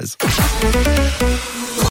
is.